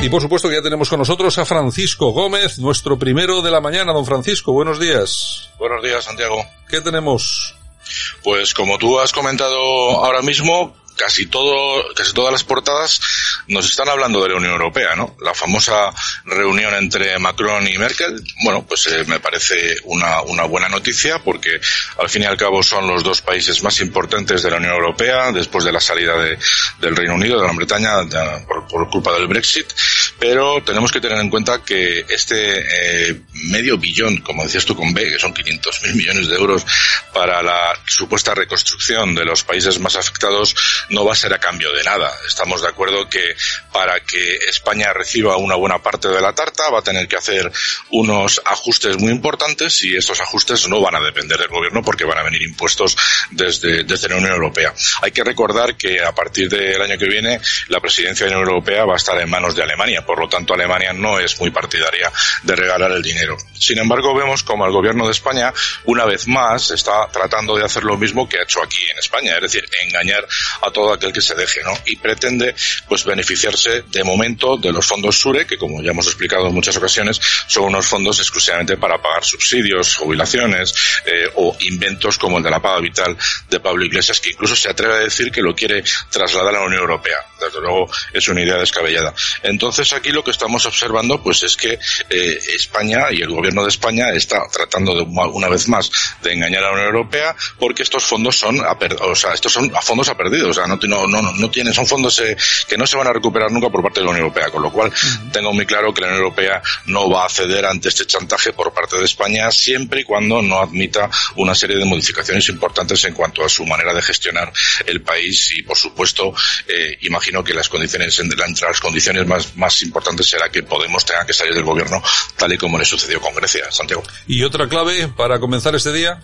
Y por supuesto que ya tenemos con nosotros a Francisco Gómez, nuestro primero de la mañana. Don Francisco, buenos días. Buenos días, Santiago. ¿Qué tenemos? Pues como tú has comentado ahora mismo, casi todo, casi todas las portadas nos están hablando de la Unión Europea, ¿no? La famosa reunión entre Macron y Merkel, bueno, pues eh, me parece una, una buena noticia porque al fin y al cabo son los dos países más importantes de la Unión Europea después de la salida de, del Reino Unido, de Gran Bretaña, por, por, culpa del Brexit, pero tenemos que tener en cuenta que este eh, medio billón, como decías tú con B, que son 500 mil millones de euros para la supuesta reconstrucción de los países más afectados, no va a ser a cambio de nada. Estamos de acuerdo que para que España reciba una buena parte de la tarta va a tener que hacer unos ajustes muy importantes y estos ajustes no van a depender del gobierno porque van a venir impuestos desde, desde la Unión Europea. Hay que recordar que a partir del año que viene la presidencia de la Unión Europea va a estar en manos de Alemania, por lo tanto Alemania no es muy partidaria de regalar el dinero. Sin embargo, vemos como el gobierno de España, una vez más, está tratando de hacer lo mismo que ha hecho aquí en España, es decir, engañar a todo aquel que se deje, ¿no? Y pretende, pues, beneficiarse de momento de los fondos SURE, que como ya hemos explicado en muchas ocasiones, son unos fondos exclusivamente para pagar subsidios, jubilaciones eh, o inventos como el de la paga vital de Pablo Iglesias, que incluso se atreve a decir que lo quiere trasladar a la Unión Europea. Desde luego es una idea descabellada. Entonces aquí lo que estamos observando, pues, es que eh, España y el gobierno de España está tratando de una vez más de engañar a la Unión Europea porque estos fondos son, a o sea, estos son a fondos a perdido, o sea, no, no, no, no tienen, son fondos eh, que no se van a recuperar nunca por parte de la Unión Europea, con lo cual tengo muy claro que la Unión Europea no va a ceder ante este chantaje por parte de España siempre y cuando no admita una serie de modificaciones importantes en cuanto a su manera de gestionar el país y, por supuesto, eh, imagino que las condiciones, entre las condiciones más, más importantes será que Podemos tenga que salir del gobierno tal y como le sucedió con Grecia, Santiago. ¿Y otra clave para comenzar este día?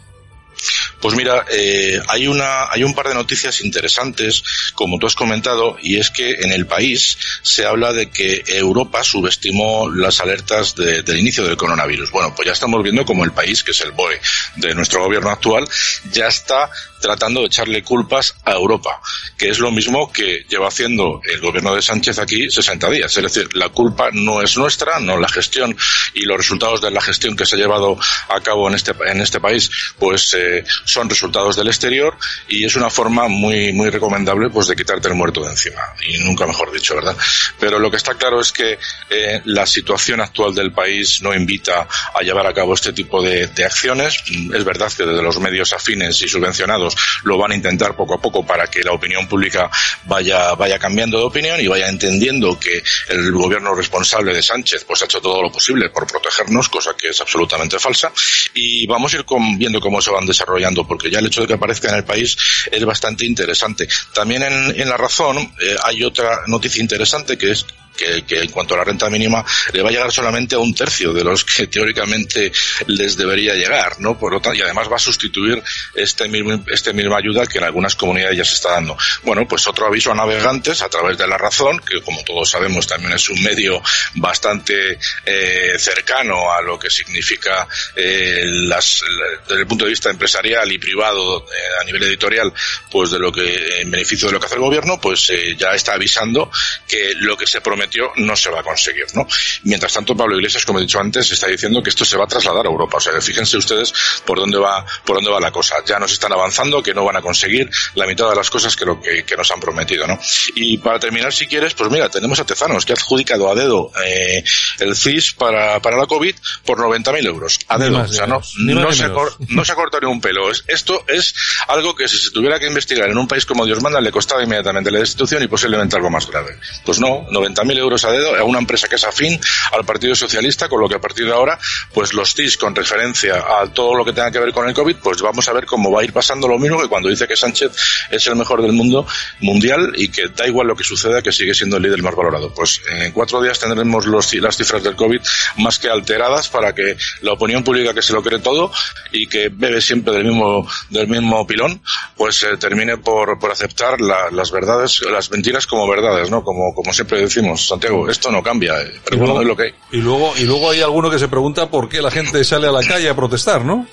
Pues mira, eh, hay una, hay un par de noticias interesantes, como tú has comentado, y es que en el país se habla de que Europa subestimó las alertas de, del inicio del coronavirus. Bueno, pues ya estamos viendo como el país, que es el BOE de nuestro gobierno actual, ya está tratando de echarle culpas a Europa, que es lo mismo que lleva haciendo el gobierno de Sánchez aquí 60 días. Es decir, la culpa no es nuestra, no la gestión y los resultados de la gestión que se ha llevado a cabo en este, en este país, pues eh, son resultados del exterior y es una forma muy, muy recomendable pues de quitarte el muerto de encima. Y nunca mejor dicho, ¿verdad? Pero lo que está claro es que eh, la situación actual del país no invita a llevar a cabo este tipo de, de acciones. Es verdad que desde los medios afines y subvencionados lo van a intentar poco a poco para que la opinión pública vaya, vaya cambiando de opinión y vaya entendiendo que el gobierno responsable de Sánchez pues ha hecho todo lo posible por protegernos, cosa que es absolutamente falsa. Y vamos a ir con, viendo cómo se van desarrollando, porque ya el hecho de que aparezca en el país es bastante interesante. También en, en La Razón eh, hay otra noticia interesante que es que, en cuanto a la renta mínima le va a llegar solamente a un tercio de los que teóricamente les debería llegar, ¿no? Por lo tanto, y además va a sustituir este mismo, este misma ayuda que en algunas comunidades ya se está dando. Bueno, pues otro aviso a navegantes a través de la razón, que como todos sabemos también es un medio bastante eh, cercano a lo que significa eh, las, desde el punto de vista empresarial y privado eh, a nivel editorial, pues de lo que en beneficio de lo que hace el gobierno, pues ya está avisando que lo que se promete prometió no se va a conseguir, ¿no? Mientras tanto, Pablo Iglesias, como he dicho antes, está diciendo que esto se va a trasladar a Europa. O sea, fíjense ustedes por dónde va, por dónde va la cosa. Ya nos están avanzando, que no van a conseguir la mitad de las cosas que lo que, que nos han prometido, ¿no? Y para terminar, si quieres, pues mira, tenemos a Tezanos, que ha adjudicado a dedo eh, el CIS para, para la COVID por 90.000 euros. A dedo. o sea, no, no, se no se ha cortado ni un pelo. Esto es algo que si se tuviera que investigar en un país como Dios manda, le costaba inmediatamente la destitución y posiblemente algo más grave. Pues no, 90.000 10.000 euros a dedo a una empresa que es afín al Partido Socialista, con lo que a partir de ahora, pues los TIS con referencia a todo lo que tenga que ver con el COVID, pues vamos a ver cómo va a ir pasando lo mismo que cuando dice que Sánchez es el mejor del mundo mundial y que da igual lo que suceda, que sigue siendo el líder más valorado. Pues en cuatro días tendremos los, las cifras del COVID más que alteradas para que la opinión pública que se lo cree todo y que bebe siempre del mismo, del mismo pilón, pues eh, termine por, por aceptar las verdades, las mentiras como verdades, ¿no? Como, como siempre decimos, Santiago, esto no cambia, eh, pero bueno, es lo que hay. Y luego, y luego hay alguno que se pregunta por qué la gente sale a la calle a protestar, ¿no?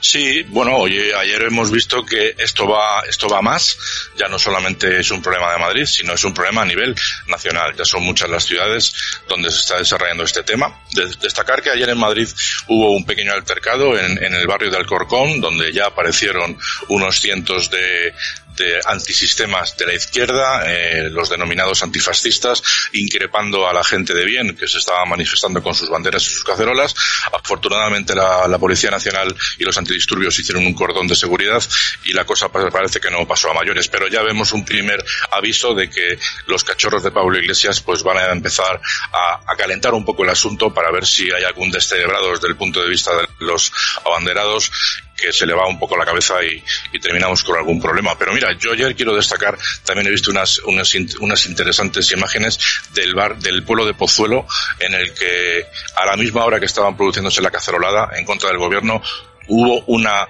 Sí, bueno, oye, ayer hemos visto que esto va, esto va más. Ya no solamente es un problema de Madrid, sino es un problema a nivel nacional. Ya son muchas las ciudades donde se está desarrollando este tema. destacar que ayer en Madrid hubo un pequeño altercado en, en el barrio de Alcorcón, donde ya aparecieron unos cientos de, de antisistemas de la izquierda, eh, los denominados antifascistas, increpando a la gente de bien que se estaba manifestando con sus banderas y sus cacerolas. Afortunadamente la, Policía Nacional y los antidisturbios hicieron un cordón de seguridad y la cosa parece que no pasó a mayores, pero ya vemos un primer aviso de que los cachorros de Pablo Iglesias pues van a empezar a, a calentar un poco el asunto para ver si hay algún descerebrado desde el punto de vista de los abanderados que se le va un poco la cabeza y, terminamos con algún problema. Pero mira, yo ayer quiero destacar, también he visto unas, unas, unas interesantes imágenes del bar, del pueblo de Pozuelo, en el que a la misma hora que estaban produciéndose la cacerolada en contra del gobierno, hubo una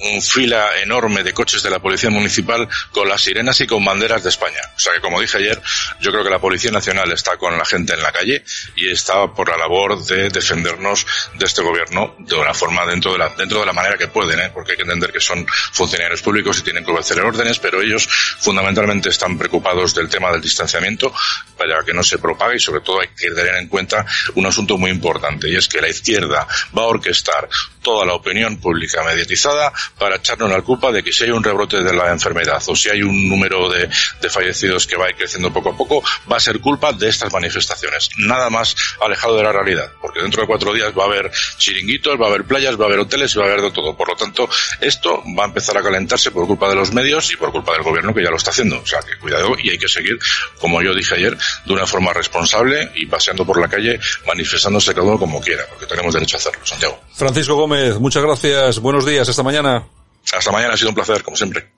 un fila enorme de coches de la Policía Municipal con las sirenas y con banderas de España. O sea que, como dije ayer, yo creo que la Policía Nacional está con la gente en la calle y está por la labor de defendernos de este gobierno de una forma dentro de la, dentro de la manera que pueden, ¿eh? porque hay que entender que son funcionarios públicos y tienen que obedecer órdenes, pero ellos fundamentalmente están preocupados del tema del distanciamiento para que no se propague y sobre todo hay que tener en cuenta un asunto muy importante y es que la izquierda va a orquestar toda la opinión pública mediatizada para echarnos la culpa de que si hay un rebrote de la enfermedad o si hay un número de, de fallecidos que va a ir creciendo poco a poco, va a ser culpa de estas manifestaciones. Nada más alejado de la realidad, porque dentro de cuatro días va a haber chiringuitos, va a haber playas, va a haber hoteles y va a haber de todo. Por lo tanto, esto va a empezar a calentarse por culpa de los medios y por culpa del gobierno que ya lo está haciendo. O sea, que cuidado y hay que seguir, como yo dije ayer, de una forma responsable y paseando por la calle, manifestándose cada uno como quiera, porque tenemos derecho a hacerlo. Santiago. Francisco Gómez, muchas gracias. Buenos días. Esta mañana. Hasta mañana, ha sido un placer, como siempre.